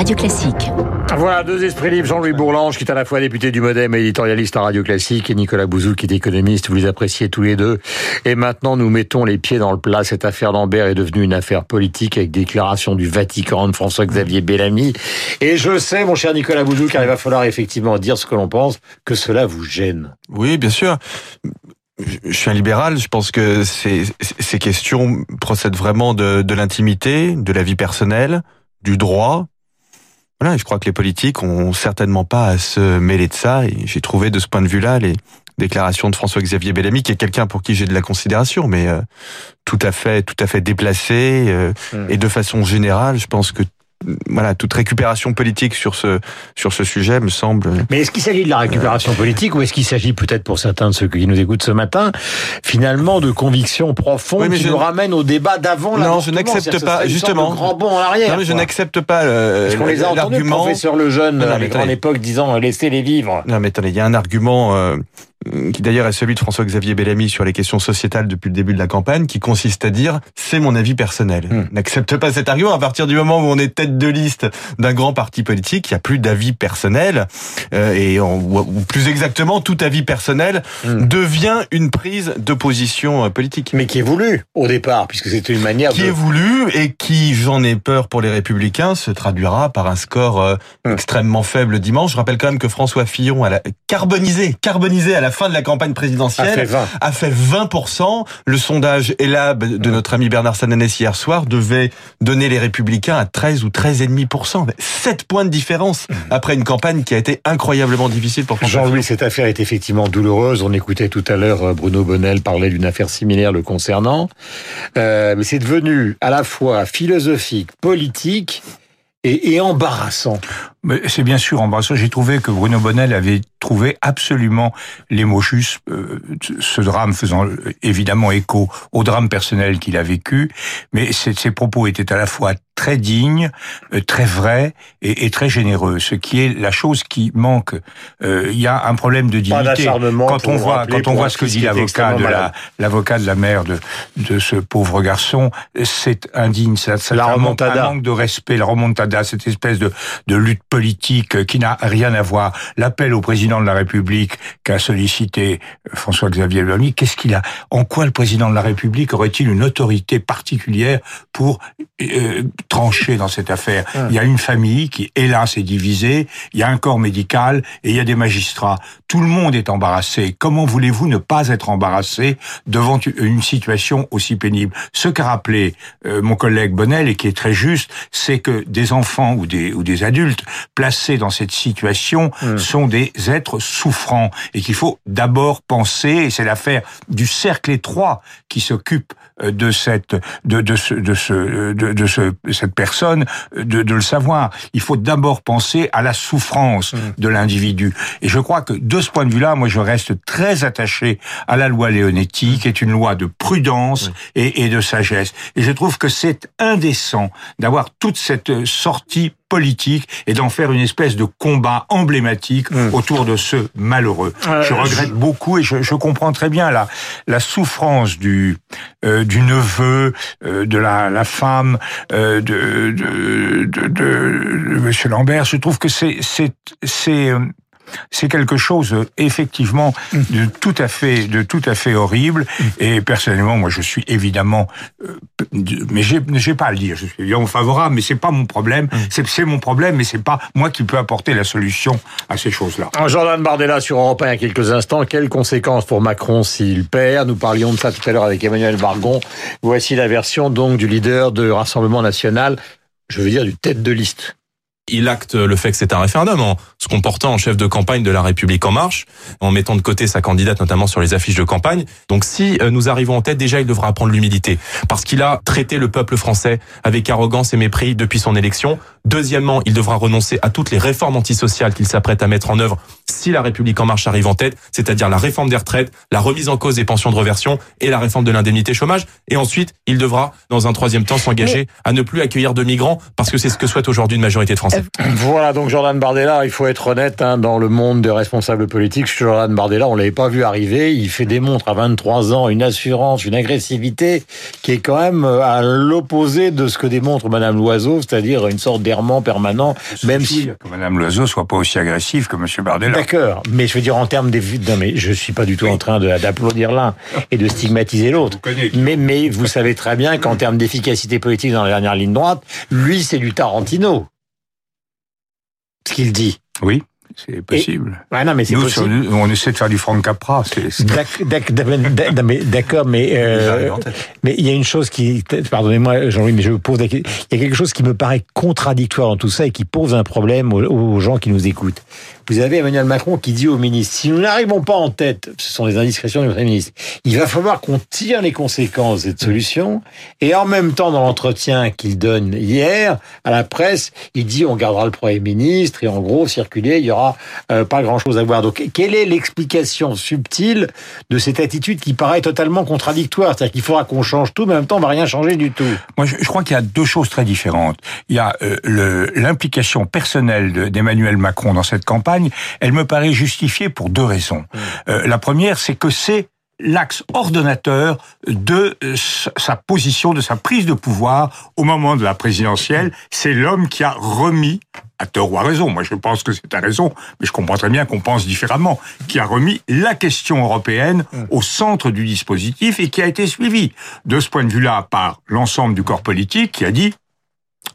Radio Classique. Voilà, deux esprits libres. Jean-Louis Bourlange, qui est à la fois député du Modem et éditorialiste à Radio Classique, et Nicolas Bouzou, qui est économiste. Vous les appréciez tous les deux. Et maintenant, nous mettons les pieds dans le plat. Cette affaire Lambert est devenue une affaire politique avec déclaration du Vatican de François-Xavier Bellamy. Et je sais, mon cher Nicolas Bouzou, qu'il va falloir effectivement dire ce que l'on pense, que cela vous gêne. Oui, bien sûr je suis un libéral, je pense que ces, ces questions procèdent vraiment de, de l'intimité, de la vie personnelle, du droit. Voilà, je crois que les politiques ont certainement pas à se mêler de ça. Et j'ai trouvé de ce point de vue-là les déclarations de François-Xavier Bellamy, qui est quelqu'un pour qui j'ai de la considération, mais euh, tout à fait, tout à fait déplacé. Euh, mmh. Et de façon générale, je pense que voilà, toute récupération politique sur ce sur ce sujet me semble. Mais est-ce qu'il s'agit de la récupération politique ou est-ce qu'il s'agit peut-être pour certains de ceux qui nous écoutent ce matin, finalement de convictions profondes qui je... nous ramènent au débat d'avant Non, je n'accepte pas justement. Grand bond en arrière. Non, mais je n'accepte pas qu'on les a entendus, le professeur Lejeune, à l'époque disant laissez-les vivre. Non, mais attendez, il y a un argument euh, qui d'ailleurs est celui de François-Xavier Bellamy sur les questions sociétales depuis le début de la campagne, qui consiste à dire c'est mon avis personnel. Hmm. N'accepte pas cet argument. À partir du moment où on est tête de liste d'un grand parti politique, il n'y a plus d'avis personnel, euh, et ou plus exactement, tout avis personnel hmm. devient une prise de position euh, politique. Mais qui est voulu au départ, puisque c'est une manière qui est voulu et qui, j'en ai peur pour les Républicains, se traduira par un score euh, hmm. extrêmement faible dimanche. Je rappelle quand même que François Fillon a carbonisé, carbonisé à la fin de la campagne présidentielle a fait 20%. Le sondage ELAB de notre ami Bernard Sananès hier soir devait donner les Républicains à 13 ou 13,5%. 7 points de différence mmh. après une campagne qui a été incroyablement difficile pour François Jean-Louis, cette affaire est effectivement douloureuse. On écoutait tout à l'heure euh, Bruno Bonnel parler d'une affaire similaire le concernant. Euh, mais c'est devenu à la fois philosophique, politique et, et embarrassant. C'est bien sûr embarrassant. J'ai trouvé que Bruno Bonnel avait trouvé absolument les mots justes, euh, ce drame faisant euh, évidemment écho au drame personnel qu'il a vécu, mais ses propos étaient à la fois très dignes, euh, très vrais et, et, très généreux, ce qui est la chose qui manque. Il y a un problème de dignité quand on voit quand on voit ce que dit l'avocat de la l'avocat de la mère de de ce pauvre garçon, c'est indigne. Ça, ça la un, manque, un manque de respect, la remontada, cette espèce de de lutte politique qui n'a rien à voir. L'appel au président de la République qu'a sollicité François-Xavier Bellamy, qu'est-ce qu'il a? En quoi le président de la République aurait-il une autorité particulière pour euh, trancher dans cette affaire? Il y a une famille qui, hélas, est divisée, il y a un corps médical et il y a des magistrats. Tout le monde est embarrassé. Comment voulez-vous ne pas être embarrassé devant une situation aussi pénible? Ce qu'a rappelé euh, mon collègue Bonnel et qui est très juste, c'est que des enfants ou des, ou des adultes placés dans cette situation mmh. sont des êtres souffrants et qu'il faut d'abord penser, et c'est l'affaire du cercle étroit qui s'occupe euh, de cette de, de ce de ce de, de ce, cette personne de, de le savoir. Il faut d'abord penser à la souffrance mmh. de l'individu. Et je crois que de ce point de vue-là, moi, je reste très attaché à la loi Leonetti, qui est une loi de prudence et, et de sagesse. Et je trouve que c'est indécent d'avoir toute cette sortie politique et d'en faire une espèce de combat emblématique mmh. autour de ce malheureux. Euh, je regrette je... beaucoup et je, je, comprends très bien la, la souffrance du, euh, du neveu, euh, de la, la femme de, de, de, de, de Monsieur Lambert. Je trouve que c'est c'est c'est c'est quelque chose effectivement de tout à fait de tout à fait horrible. Et personnellement moi je suis évidemment euh, mais j'ai pas à le dire. Je suis évidemment favorable mais c'est pas mon problème. Mm. c'est mon problème mais c'est pas moi qui peux apporter la solution à ces choses-là. Jordan Bardella sur Europe 1 il y a quelques instants. Quelles conséquences pour Macron s'il perd? Nous parlions de ça tout à l'heure avec Emmanuel Bargon. Voici la version donc du leader de Rassemblement national. Je veux dire du tête de liste il acte le fait que c'est un référendum en se comportant en chef de campagne de la République en marche, en mettant de côté sa candidate notamment sur les affiches de campagne. Donc si euh, nous arrivons en tête, déjà il devra apprendre l'humilité parce qu'il a traité le peuple français avec arrogance et mépris depuis son élection. Deuxièmement, il devra renoncer à toutes les réformes antisociales qu'il s'apprête à mettre en œuvre si la République en marche arrive en tête, c'est-à-dire la réforme des retraites, la remise en cause des pensions de reversion et la réforme de l'indemnité chômage. Et ensuite, il devra, dans un troisième temps, s'engager à ne plus accueillir de migrants parce que c'est ce que souhaite aujourd'hui une majorité de Français. Voilà, donc Jordan Bardella, il faut être honnête, hein, dans le monde des responsables politiques, Jordan Bardella, on l'avait pas vu arriver, il fait démontre à 23 ans une assurance, une agressivité qui est quand même euh, à l'opposé de ce que démontre Madame Loiseau, c'est-à-dire une sorte d'errement permanent, même si... Que Madame Loiseau soit pas aussi agressive que Monsieur Bardella. Mais je veux dire en termes des... Non mais je suis pas du tout en train d'applaudir l'un et de stigmatiser l'autre. Mais, mais vous savez très bien qu'en termes d'efficacité politique dans la dernière ligne droite, lui c'est du Tarantino. Ce qu'il dit. Oui, c'est possible. Ouais, non mais Nous, possible. sur- on essaie de faire du Franck Capra. D'accord, mais euh, mais il y a une chose qui, pardonnez-moi Jean-Louis, mais je vous pose, la question. il y a quelque chose qui me paraît contradictoire dans tout ça et qui pose un problème aux, aux gens qui nous écoutent. Vous avez Emmanuel Macron qui dit au ministre si nous n'arrivons pas en tête, ce sont les indiscrétions du Premier ministre, il va falloir qu'on tire les conséquences de cette solution. Et en même temps, dans l'entretien qu'il donne hier à la presse, il dit on gardera le Premier ministre et en gros circuler, il y aura euh, pas grand-chose à voir. Donc quelle est l'explication subtile de cette attitude qui paraît totalement contradictoire? C'est-à-dire qu'il faudra qu'on change tout, mais en même temps on va rien changer du tout. Moi, je, crois qu'il y a deux choses très différentes. Il y a euh, l'implication personnelle de- d'Emmanuel Macron dans cette campagne. Elle me paraît justifiée pour deux raisons. Euh, la première, c'est que c'est l'axe ordonnateur de euh, sa- sa position, de sa prise de pouvoir au moment de la présidentielle. C'est l'homme qui a remis, à tort ou à raison, moi je pense que c'est à raison, mais je comprends très bien qu'on pense différemment, qui a remis la question européenne au centre du dispositif et qui a été suivi de ce point de vue-là par l'ensemble du corps politique qui a dit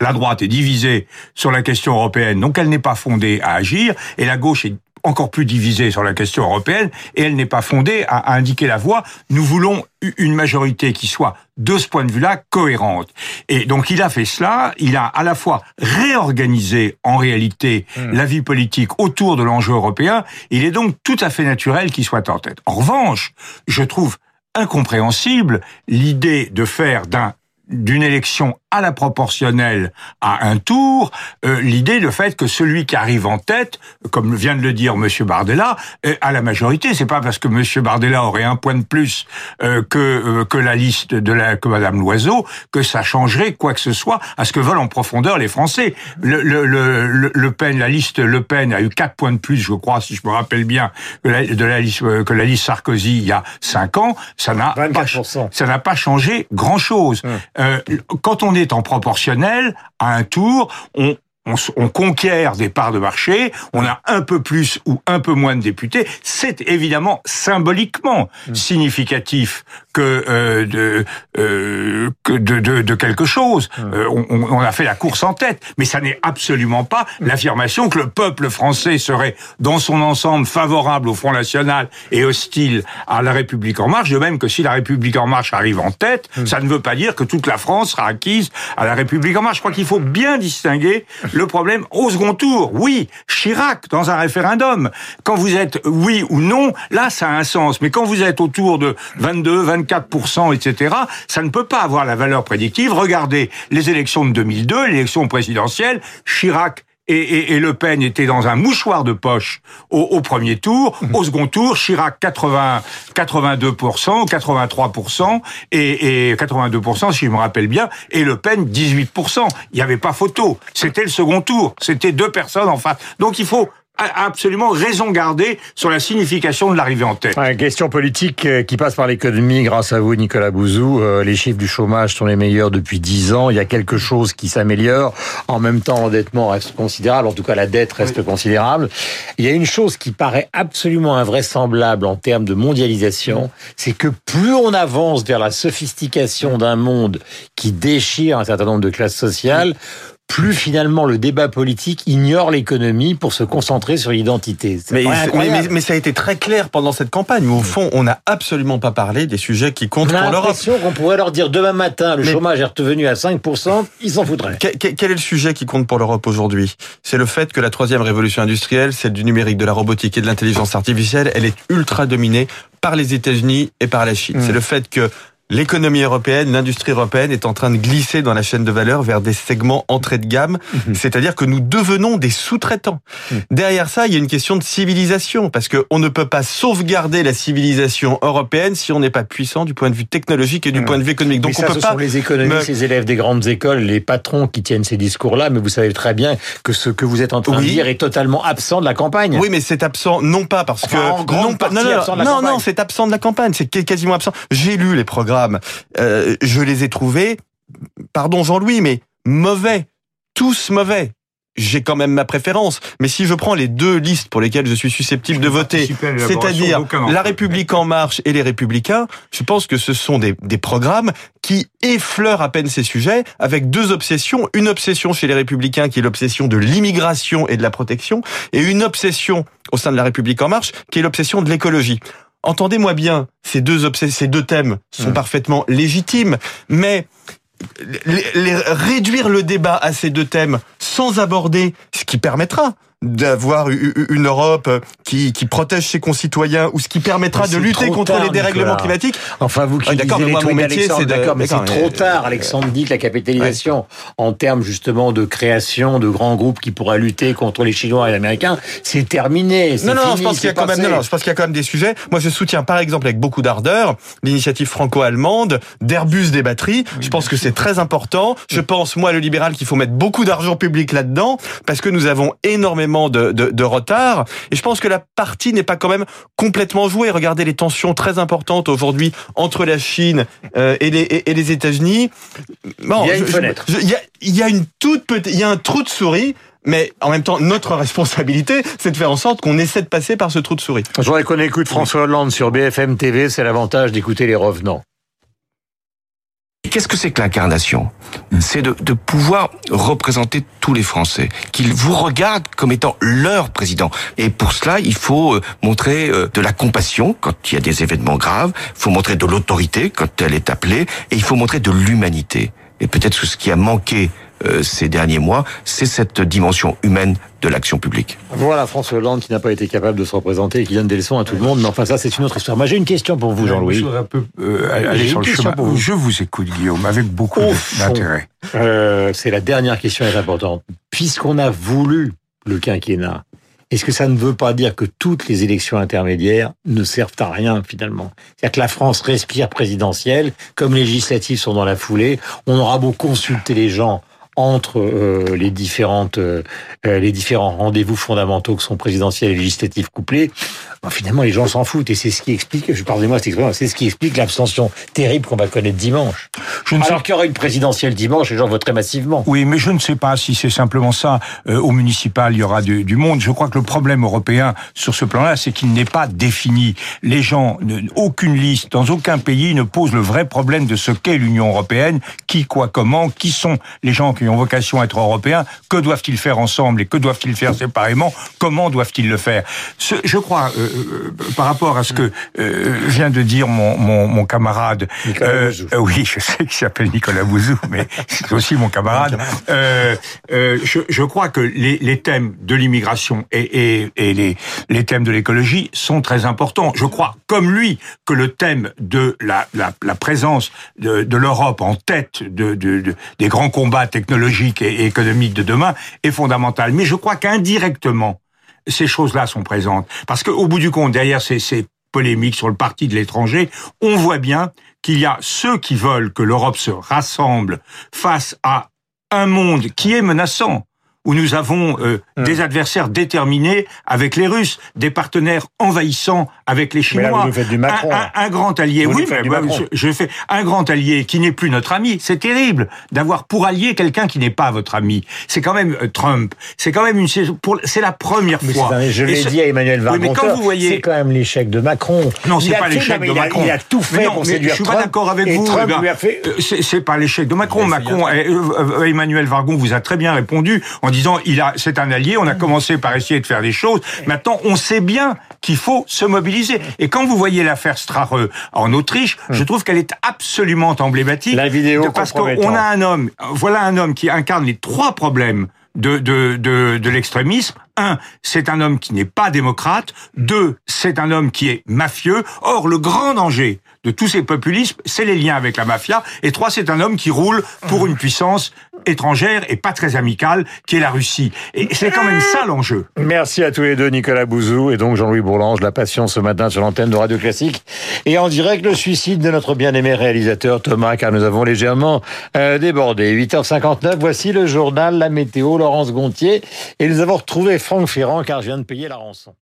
la droite est divisée sur la question européenne, donc elle n'est pas fondée à agir, et la gauche est encore plus divisée sur la question européenne, et elle n'est pas fondée à, à indiquer la voie. Nous voulons une majorité qui soit, de ce point de vue-là, cohérente. Et donc il a fait cela, il a à la fois réorganisé en réalité la vie politique autour de l'enjeu européen, il est donc tout à fait naturel qu'il soit en tête. En revanche, je trouve incompréhensible l'idée de faire d'un d'une élection à la proportionnelle à un tour, euh, l'idée, le fait que celui qui arrive en tête, comme vient de le dire Monsieur Bardella, euh, à la majorité, c'est pas parce que Monsieur Bardella aurait un point de plus euh, que euh, que la liste de la que Madame Loiseau que ça changerait quoi que ce soit à ce que veulent en profondeur les Français. Le, le, le, le- Pen, la liste Le Pen a eu quatre points de plus, je crois, si je me rappelle bien, que la, de la liste que la liste Sarkozy il y a cinq ans. Ça n'a pas 24%. ça n'a pas changé grand-chose. Euh, quand on est en proportionnel, à un tour, on, on, s- on conquiert des parts de marché, on a un peu plus ou un peu moins de députés. C'est évidemment symboliquement significatif que, euh, de, euh, que de, de, de quelque chose. Euh, on, on- on a fait la course en tête, mais ça n'est absolument pas l'affirmation que le peuple français serait dans son ensemble favorable au Front National et hostile à la République en marche, de même que si la République en marche arrive en tête, ça ne veut pas dire que toute la France sera acquise à la République en marche. Je crois qu'il faut bien distinguer le problème au second tour. Oui, Chirac dans un référendum. Quand vous êtes oui ou non, là ça a un sens. Mais quand vous êtes autour de 22, 24%, etc., ça ne peut pas avoir la valeur prédictive. Regardez les élections de 2002, l'élection présidentielle, Chirac et, et- et Le Pen étaient dans un mouchoir de poche au, au premier tour. Au second tour, Chirac 80, 82%, 83% et, et 82% si je me rappelle bien, et Le Pen 18%. Il n'y avait pas photo. C'était le second tour. C'était deux personnes en face. Donc il faut absolument raison garder sur la signification de l'arrivée en tête. Ouais, question politique euh, qui passe par l'économie grâce à vous, Nicolas Bouzou. Euh, les chiffres du chômage sont les meilleurs depuis 10 ans. Il y a quelque chose qui s'améliore. En même temps, l'endettement reste considérable. En tout cas, la dette reste considérable. Il y a une chose qui paraît absolument invraisemblable en termes de mondialisation. C'est que plus on avance vers la sophistication d'un monde qui déchire un certain nombre de classes sociales, plus finalement le débat politique ignore l'économie pour se concentrer sur l'identité. Mais, ça a été très clair pendant cette campagne. Où, au fond, on n'a absolument pas parlé des sujets qui comptent pour l'Europe. l'impression qu'on pourrait leur dire demain matin, le chômage est revenu à 5%, ils s'en foutraient. Que- que- Quel est le sujet qui compte pour l'Europe aujourd'hui? C'est le fait que la troisième révolution industrielle, celle du numérique, de la robotique et de l'intelligence artificielle, elle est ultra dominée par les États-Unis et par la Chine. Mm. C'est le fait que l'économie européenne, l'industrie européenne est en train de glisser dans la chaîne de valeur vers des segments entrée de gamme, Mhm. c'est-à-dire que nous devenons des sous-traitants. Mhm. Derrière ça, il y a une question de civilisation, parce qu'on ne peut pas sauvegarder la civilisation européenne si on n'est pas puissant du point de vue technologique et du Mhm. point de vue économique. Donc mais on ça, peut ce pas sont les économistes, me- les élèves des grandes écoles, les patrons qui tiennent ces discours-là, mais vous savez très bien que ce que vous êtes en train Oui. de dire est totalement absent de la campagne. Oui, mais c'est absent, non pas parce Enfin, que en non, pas- non, non, c'est absent de la campagne, c'est quasiment absent. J'ai lu les programmes, euh, je les ai trouvés, pardon Jean-Louis, mais mauvais, tous mauvais. J'ai quand même ma préférence, mais si je prends les deux listes pour lesquelles je suis susceptible de voter, c'est-à-dire La. République en marche et les Républicains, je pense que ce sont des, des programmes qui effleurent à peine ces sujets avec deux obsessions. Une obsession chez les Républicains qui est l'obsession de l'immigration et de la protection et une obsession au sein de la République en marche qui est l'obsession de l'écologie. Entendez-moi bien, ces deux, obsessions, ces deux thèmes sont Mmh. parfaitement légitimes, mais les- les- réduire le débat à ces deux thèmes sans aborder ce qui permettra d'avoir une Europe qui, qui protège ses concitoyens ou ce qui permettra de lutter contre tard, les dérèglements Nicolas. climatiques. Enfin, vous qui Ah, d'accord, mon métier, c'est d'accord, mais c'est trop mais- tard. Alexandre dit que la capitalisation, en termes justement de création de grands groupes qui pourraient lutter contre les Chinois et les Américains, c'est terminé. Non, non, fini, je pense qu'il y a quand même, non, non, je pense qu'il y a quand même des sujets. Moi, je soutiens, par exemple, avec beaucoup d'ardeur, l'initiative franco-allemande d'Airbus des batteries. je pense que c'est très important. Je pense, moi, le libéral, qu'il faut mettre beaucoup d'argent public là-dedans, parce que nous avons énormément de, de, de retard. Et je pense que la partie n'est pas quand même complètement jouée. Regardez les tensions très importantes aujourd'hui entre la Chine euh, et les, et, et les États-Unis. Bon, Il y a une je- je- fenêtre. je- Il y a, il y a une toute petite, il y a un trou de souris. Mais en même temps, notre responsabilité, c'est de faire en sorte qu'on essaie de passer par ce trou de souris. Je voudrais qu'on écoute François Hollande sur BFM TV. C'est l'avantage d'écouter les revenants. Qu'est-ce que c'est que l'incarnation? C'est de, de pouvoir représenter tous les Français, qu'ils vous regardent comme étant leur président. Et pour cela, il faut euh, montrer euh, de la compassion quand il y a des événements graves, il faut montrer de l'autorité quand elle est appelée, et il faut montrer de l'humanité. Et peut-être ce qui a manqué ces derniers mois, c'est cette dimension humaine de l'action publique. Voilà François Hollande qui n'a pas été capable de se représenter et qui donne des leçons à tout le monde. Mais enfin, ça, c'est une autre histoire. Moi, j'ai une question pour vous, Jean-Louis. Un peu euh, sur le chemin. vous. Je vous écoute, Guillaume, avec beaucoup d'intérêt. Euh, c'est la dernière question est importante. Puisqu'on a voulu le quinquennat, est-ce que ça ne veut pas dire que toutes les élections intermédiaires ne servent à rien finalement? C'est-à-dire que la France respire présidentielle, comme les législatives sont dans la foulée, on aura beau consulter les gens entre euh, les différentes euh, euh, les différents rendez-vous fondamentaux que sont présidentiels et législatifs couplés, ben, finalement les gens s'en foutent et c'est ce qui explique, je pardonnez-moi cette expression, c'est ce qui explique l'abstention terrible qu'on va connaître dimanche. Je ne sais Alors qu'il y aura une présidentielle dimanche, les gens voteraient massivement. Oui, mais je ne sais pas si c'est simplement ça. Euh, au municipal, il y aura du, du monde. Je crois que le problème européen sur ce plan-là, c'est qu'il n'est pas défini. Les gens, ne- aucune liste, dans aucun pays ne pose le vrai problème de ce qu'est l'Union européenne, qui, quoi, comment, qui sont les gens qui ont vocation à être européens, que doivent-ils faire ensemble et que doivent-ils faire séparément, comment doivent-ils le faire? Ce- je crois, euh, euh, par rapport à ce que euh, vient de dire mon, mon, mon camarade, Nicolas Bouzou. oui, je sais qu'il s'appelle Nicolas Bouzou, mais c'est aussi mon camarade. Je, je crois que les, les thèmes de l'immigration et, et, et les, les thèmes de l'écologie sont très importants. Je crois, comme lui, que le thème de la, la, la présence de, de l'Europe en tête de, de, de- des grands combats technologiques et, et économiques de demain est fondamental. Mais je crois qu'indirectement, ces choses-là sont présentes. Parce qu'au bout du compte, derrière ces polémiques sur le parti de l'étranger, on voit bien qu'il y a ceux qui veulent que l'Europe se rassemble face à un monde qui est menaçant, où nous avons euh, Hum. des adversaires déterminés avec les Russes, des partenaires envahissants avec les Mais là, Chinois. vous faites du Macron. Un, un- un grand allié, Vous oui, mais bah, je, je fais un grand allié qui n'est plus notre ami. C'est terrible d'avoir pour allié quelqu'un qui n'est pas votre ami. C'est quand même euh, Trump. C'est quand même une C'est la première Mais fois. un- je l'ai dit à Emmanuel Oui, mais Vargon. quand vous voyez- c'est quand même l'échec de Macron. Non, c'est pas l'échec de il a- Macron. Il a tout fait Mais non, pour séduire Je suis Trump. pas d'accord avec vous. Eh ben, fait. euh, C'est pas l'échec de Macron. Macron, euh, Emmanuel Vargon vous a très bien répondu en disant il a, c'est un allié. On a commencé par essayer de faire des choses. Maintenant, on sait bien qu'il faut se mobiliser. Et quand vous voyez l'affaire Strache en Autriche, je trouve qu'elle est absolument emblématique. La vidéo de- parce qu'on a un homme, voilà un homme qui incarne les trois problèmes de, de, de, de l'extrémisme. Un, c'est un homme qui n'est pas démocrate. Deux, c'est un homme qui est mafieux. Or, le grand danger de tous ces populismes, c'est les liens avec la mafia. Et trois, c'est un homme qui roule pour une puissance étrangère et pas très amicale, qui est la Russie. Et c'est quand même ça l'enjeu. Merci à tous les deux, Nicolas Bouzou et donc Jean-Louis Bourlange, La Passion ce matin sur l'antenne de Radio Classique. Et en direct, le suicide de notre bien-aimé réalisateur Thomas, car nous avons légèrement euh, débordé. 8h59, voici le journal, la météo, Laurence Gontier. Et nous avons retrouvé Franck Ferrand, car je viens de payer la rançon.